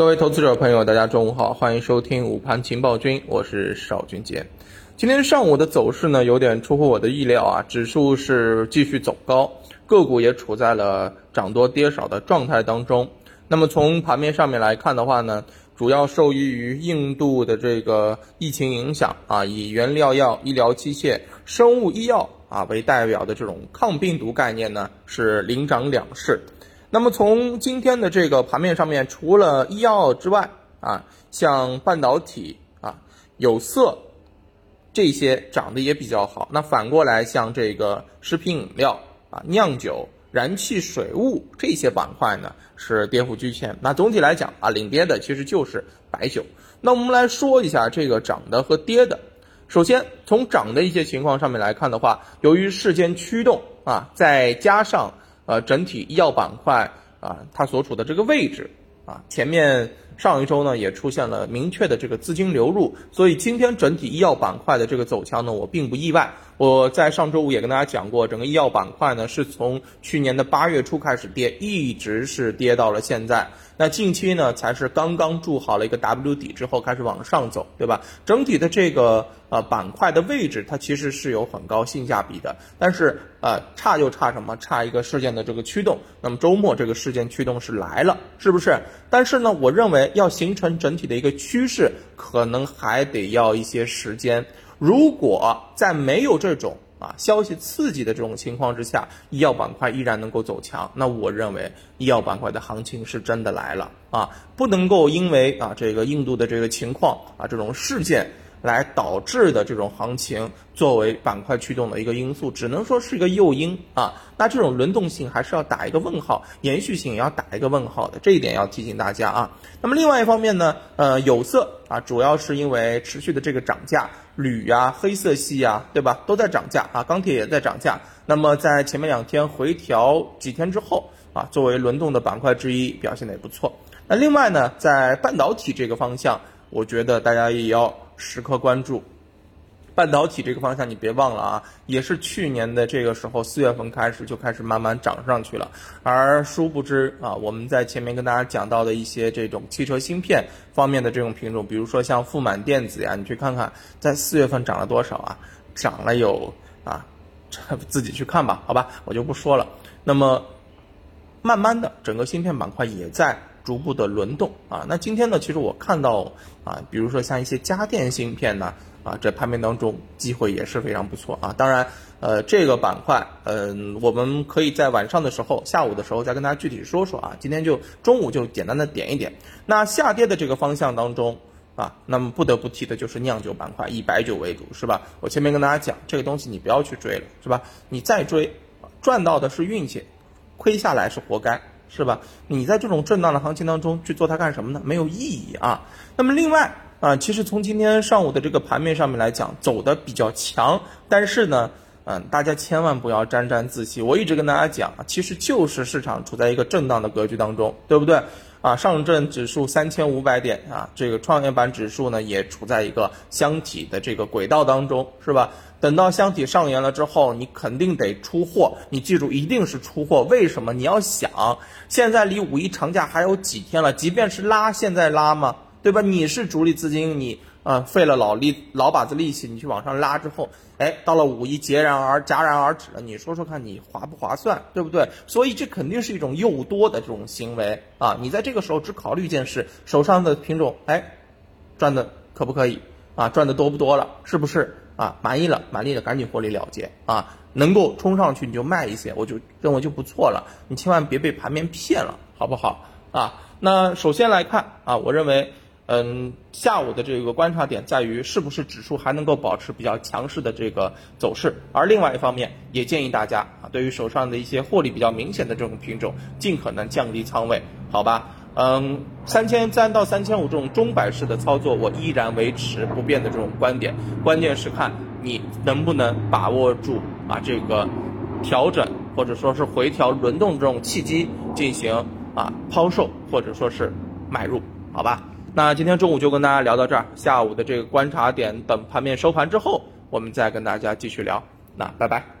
各位投资者朋友，大家中午好，欢迎收听午盘情报君，我是邵军杰。今天上午的走势呢，有点出乎我的意料啊，指数是继续走高，个股也处在了涨多跌少的状态当中。那么从盘面上面来看的话呢，主要受益于印度的这个疫情影响啊，以原料药、医疗器械、生物医药啊为代表的这种抗病毒概念呢，是领涨两市。那么从今天的这个盘面上面，除了医药之外啊，像半导体啊、有色这些涨得也比较好。那反过来，像这个食品饮料啊、酿酒、燃气、水务这些板块呢，是跌幅居前。那总体来讲啊，领跌的其实就是白酒。那我们来说一下这个涨的和跌的。首先从涨的一些情况上面来看的话，由于事件驱动啊，再加上呃，整体医药板块啊，它所处的这个位置啊，前面上一周呢也出现了明确的这个资金流入，所以今天整体医药板块的这个走强呢，我并不意外。我在上周五也跟大家讲过，整个医药板块呢是从去年的八月初开始跌，一直是跌到了现在。那近期呢才是刚刚筑好了一个 W 底之后开始往上走，对吧？整体的这个呃板块的位置，它其实是有很高性价比的，但是呃差就差什么？差一个事件的这个驱动。那么周末这个事件驱动是来了，是不是？但是呢，我认为要形成整体的一个趋势，可能还得要一些时间。如果在没有这种啊消息刺激的这种情况之下，医药板块依然能够走强，那我认为医药板块的行情是真的来了啊！不能够因为啊这个印度的这个情况啊这种事件。来导致的这种行情作为板块驱动的一个因素，只能说是一个诱因啊。那这种轮动性还是要打一个问号，延续性也要打一个问号的，这一点要提醒大家啊。那么另外一方面呢，呃，有色啊，主要是因为持续的这个涨价，铝呀、黑色系呀，对吧，都在涨价啊，钢铁也在涨价。那么在前面两天回调几天之后啊，作为轮动的板块之一，表现的也不错。那另外呢，在半导体这个方向，我觉得大家也要。时刻关注半导体这个方向，你别忘了啊，也是去年的这个时候四月份开始就开始慢慢涨上去了。而殊不知啊，我们在前面跟大家讲到的一些这种汽车芯片方面的这种品种，比如说像富满电子呀，你去看看在四月份涨了多少啊？涨了有啊，自己去看吧，好吧，我就不说了。那么慢慢的，整个芯片板块也在。逐步的轮动啊，那今天呢，其实我看到啊，比如说像一些家电芯片呢，啊，这盘面当中机会也是非常不错啊。当然，呃，这个板块，嗯，我们可以在晚上的时候、下午的时候再跟大家具体说说啊。今天就中午就简单的点一点。那下跌的这个方向当中啊，那么不得不提的就是酿酒板块，以白酒为主，是吧？我前面跟大家讲，这个东西你不要去追了，是吧？你再追，赚到的是运气，亏下来是活该。是吧？你在这种震荡的行情当中去做它干什么呢？没有意义啊。那么另外啊，其实从今天上午的这个盘面上面来讲，走的比较强，但是呢，嗯，大家千万不要沾沾自喜。我一直跟大家讲，其实就是市场处在一个震荡的格局当中，对不对？啊，上证指数三千五百点啊，这个创业板指数呢也处在一个箱体的这个轨道当中，是吧？等到箱体上沿了之后，你肯定得出货，你记住一定是出货。为什么？你要想，现在离五一长假还有几天了，即便是拉，现在拉吗？对吧？你是主力资金，你。啊，费了老力老把子力气，你去往上拉之后，哎，到了五一截然而戛然而止了。你说说看，你划不划算，对不对？所以这肯定是一种诱多的这种行为啊！你在这个时候只考虑一件事，手上的品种，哎，赚的可不可以啊？赚的多不多了？是不是啊？满意了，满意了，赶紧获利了结啊！能够冲上去你就卖一些，我就认为就不错了。你千万别被盘面骗了，好不好啊？那首先来看啊，我认为。嗯，下午的这个观察点在于是不是指数还能够保持比较强势的这个走势，而另外一方面也建议大家啊，对于手上的一些获利比较明显的这种品种，尽可能降低仓位，好吧？嗯，三千三到三千五这种中摆式的操作，我依然维持不变的这种观点，关键是看你能不能把握住啊这个调整或者说是回调轮动这种契机进行啊抛售或者说是买入，好吧？那今天中午就跟大家聊到这儿，下午的这个观察点，等盘面收盘之后，我们再跟大家继续聊。那拜拜。